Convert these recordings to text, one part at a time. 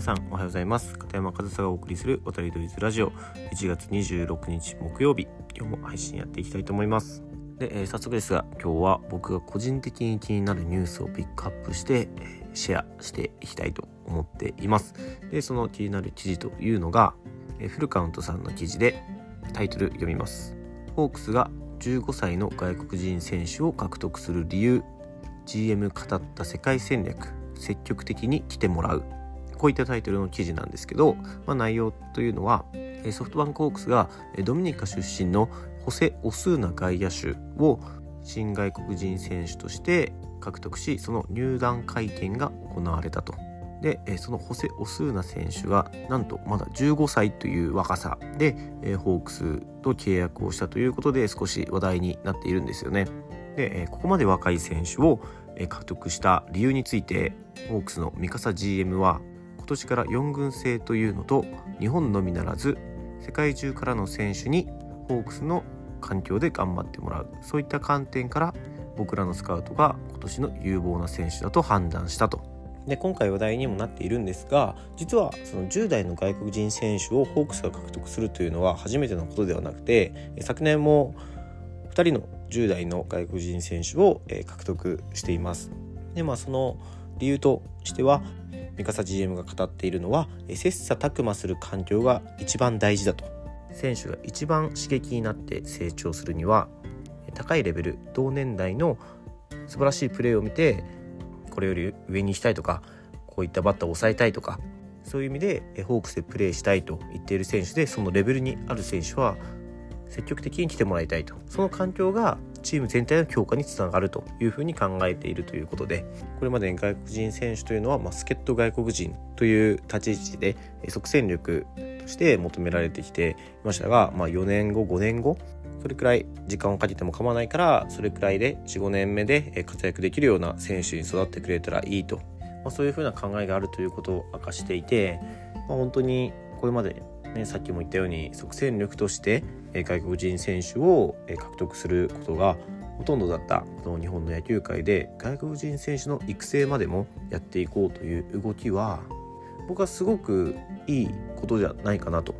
皆さんおはようございます。片山和沙がお送りする渡りドイズラジオ。1月26日木曜日。今日も配信やっていきたいと思います。で、えー、早速ですが今日は僕が個人的に気になるニュースをピックアップして、えー、シェアしていきたいと思っています。でその気になる記事というのが、えー、フルカウントさんの記事でタイトル読みます。ホークスが15歳の外国人選手を獲得する理由。GM 語った世界戦略。積極的に来てもらう。こういったタイトルの記事なんですけど、まあ、内容というのはソフトバンクホークスがドミニカ出身のホセ・オスーナ外野手を新外国人選手として獲得しその入団会見が行われたと。でそのホセ・オスーナ選手がなんとまだ15歳という若さでホークスと契約をしたということで少し話題になっているんですよね。でここまで若い選手を獲得した理由についてホークスの三笠 GM は年から4軍制というのと日本のみならず世界中からの選手にホークスの環境で頑張ってもらうそういった観点から僕らのスカウトが今年の有望な選手だと判断したと。で今回話題にもなっているんですが実はその10代の外国人選手をホークスが獲得するというのは初めてのことではなくて昨年も2人の10代の外国人選手を獲得しています。でまあその理由としては三笠 GM が語っているのは切磋琢磨する環境が一番大事だと。選手が一番刺激になって成長するには高いレベル同年代の素晴らしいプレーを見てこれより上にしたいとかこういったバッターを抑えたいとかそういう意味でホークスでプレーしたいと言っている選手でそのレベルにある選手は積極的に来てもらいたいと。その環境がチーム全体の強化につながるというふうに考えているということでこれまでに外国人選手というのは、ま、助っ人外国人という立ち位置で即戦力として求められてきていましたが、まあ、4年後5年後それくらい時間をかけても構わないからそれくらいで45年目で活躍できるような選手に育ってくれたらいいと、まあ、そういうふうな考えがあるということを明かしていて、まあ、本当にこれまでね、さっきも言ったように即戦力として外国人選手を獲得することがほとんどだったこの日本の野球界で外国人選手の育成までもやっていこうという動きは僕はすごくいいことじゃないかなと。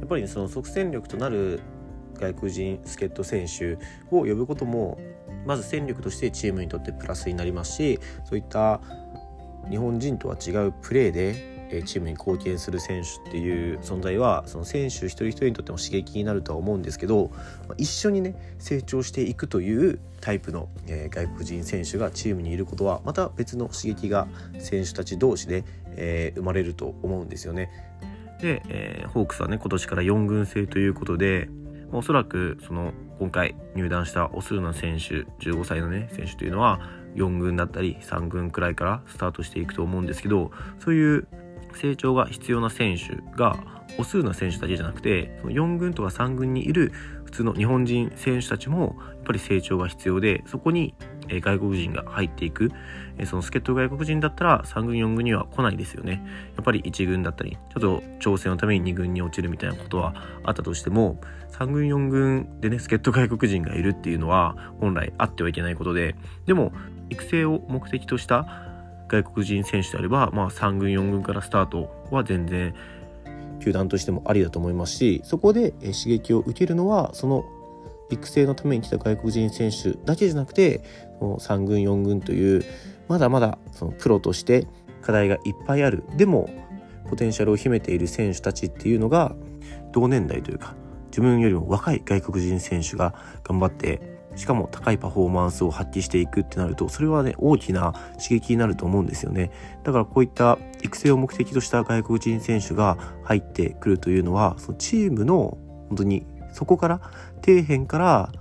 やっぱり、ね、その即戦力となる外国人助っ人選手を呼ぶこともまず戦力としてチームにとってプラスになりますしそういった日本人とは違うプレーでチームに貢献する選手っていう存在はその選手一人一人にとっても刺激になるとは思うんですけど一緒にね成長していくというタイプの、外国人選手がチームにいることはまた別の刺激が選手たち同士で、生まれると思うんですよね。で、えー、ホークスはね今年から4軍制ということでおそらくその今回入団したオスーナ選手15歳のね選手というのは4軍だったり3軍くらいからスタートしていくと思うんですけどそういう成長が必要な選手がオスな選手だけじゃなくてその4軍とか3軍にいる普通の日本人選手たちもやっぱり成長が必要でそこに外国人が入っていく。その助っ人外国人だったら3軍4軍には来ないですよね。やっぱり1軍だったりちょっと調整のために2軍に落ちるみたいなことはあったとしても3軍4軍でね助っ人外国人がいるっていうのは本来あってはいけないことででも育成を目的とした外国人選手であれば、まあ、3軍4軍からスタートは全然球団としてもありだと思いますしそこで刺激を受けるのはその育成のために来た外国人選手だけじゃなくて3軍4軍というまだまだそのプロとして課題がいっぱいある。でもポテンシャルを秘めている選手たちっていうのが同年代というか自分よりも若い外国人選手が頑張ってしかも高いパフォーマンスを発揮していくってなるとそれはね大きな刺激になると思うんですよね。だからこういった育成を目的とした外国人選手が入ってくるというのはそのチームの本当にそこから底辺から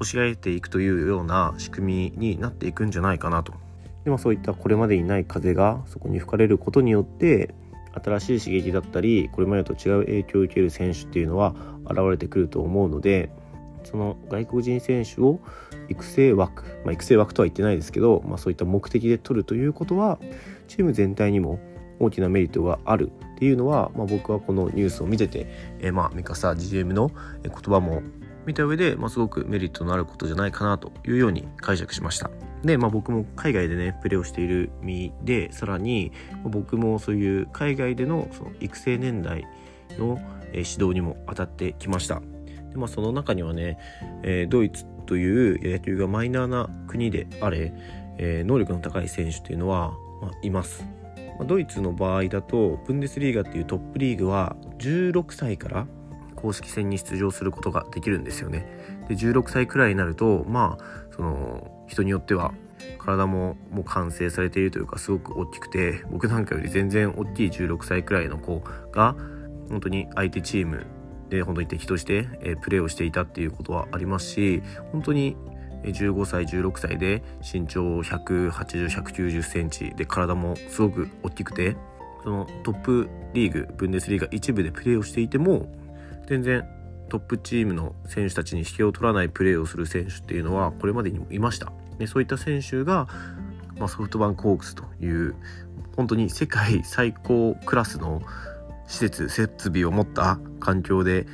押し上げていくというような仕組みになっていくんじゃないかなと。でもそういったこれまでにない風がそこに吹かれることによって新しい刺激だったりこれまでと違う影響を受ける選手っていうのは現れてくると思うのでその外国人選手を育成枠、まあ、育成枠とは言ってないですけど、まあ、そういった目的で取るということはチーム全体にも大きなメリットがあるっていうのは、まあ、僕はこのニュースを見てて、えー、まあ三笠 GM の言葉も見た上で、まあ、すごくメリットのあることじゃないかなというように解釈しました。で、まあ、僕も海外でねプレーをしている身でさらに僕もそういう海外でのその育成年代の指導にも当たってきましたで、まあ、その中にはね、えー、ドイツという野球がマイナーな国であれ、えー、能力の高い選手っていうのは、まあ、いますまあドイツの場合だとブンデスリーガっていうトップリーグは16歳から公式戦に出場することができるんですよね。で16歳くらいになるとまあその人によっては体ももう完成されているというかすごく大きくて僕なんかより全然大きい16歳くらいの子が本当に相手チームで本当に敵として、えプレーをしていたっていうことはありますし本当に15歳16歳で身長180190センチで体もすごく大きくてそのトップリーグブンデスリーガ一部でプレーをしていても全然トップチームの選手たちに引けを取らないプレーをする選手っていうのはこれまでにもいました。でそういった選手が、まあ、ソフトバンクホークスという本当に世界最高クラスの施設設備を持った環境で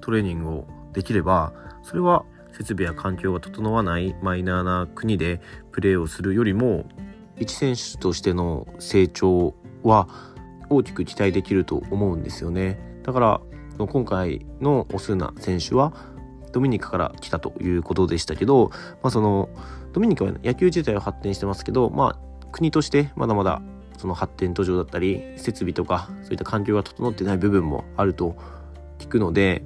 トレーニングをできればそれは設備や環境が整わないマイナーな国でプレーをするよりも一選手としての成長は大きく期待できると思うんですよね。だから今回のオスーナ選手はドミニカから来たということでしたけど、まあ、そのドミニカは野球自体は発展してますけど、まあ、国としてまだまだその発展途上だったり設備とかそういった環境が整ってない部分もあると聞くので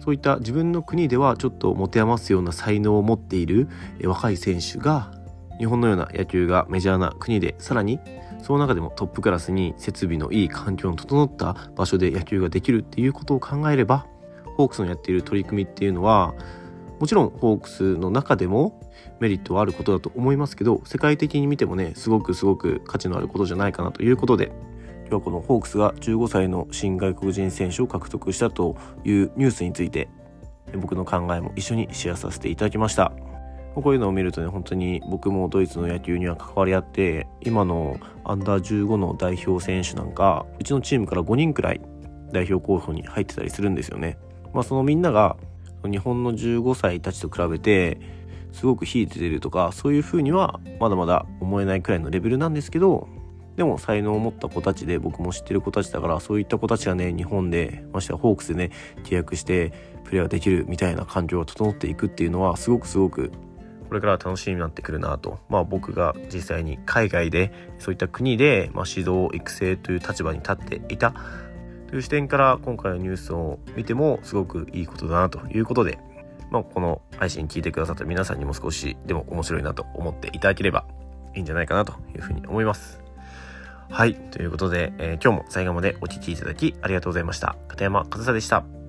そういった自分の国ではちょっと持て余すような才能を持っている若い選手が日本のような野球がメジャーな国でさらにその中でもトップクラスに設備のいい環境の整った場所で野球ができるっていうことを考えればホークスのやっている取り組みっていうのはもちろんホークスの中でもメリットはあることだと思いますけど世界的に見てもねすごくすごく価値のあることじゃないかなということで今日はこのホークスが15歳の新外国人選手を獲得したというニュースについて僕の考えも一緒にシェアさせていただきましたこういうのを見るとね本当に僕もドイツの野球には関わり合って今のアンダー15の代表選手なんかうちのチームから5人くらい代表候補に入ってたりするんですよね。まあ、そのみんなが日本の15歳たちと比べてすごく秀でてるとかそういうふうにはまだまだ思えないくらいのレベルなんですけどでも才能を持った子たちで僕も知ってる子たちだからそういった子たちがね日本でましてはホークスでね契約してプレーができるみたいな環境が整っていくっていうのはすごくすごくこれから楽しみになってくるなと。まあ僕が実際に海外でそういった国で、まあ、指導育成という立場に立っていたという視点から今回のニュースを見てもすごくいいことだなということで、まあ、この配信聞いてくださった皆さんにも少しでも面白いなと思っていただければいいんじゃないかなというふうに思います。はい。ということで、えー、今日も最後までお聴きいただきありがとうございました。片山和沙でした。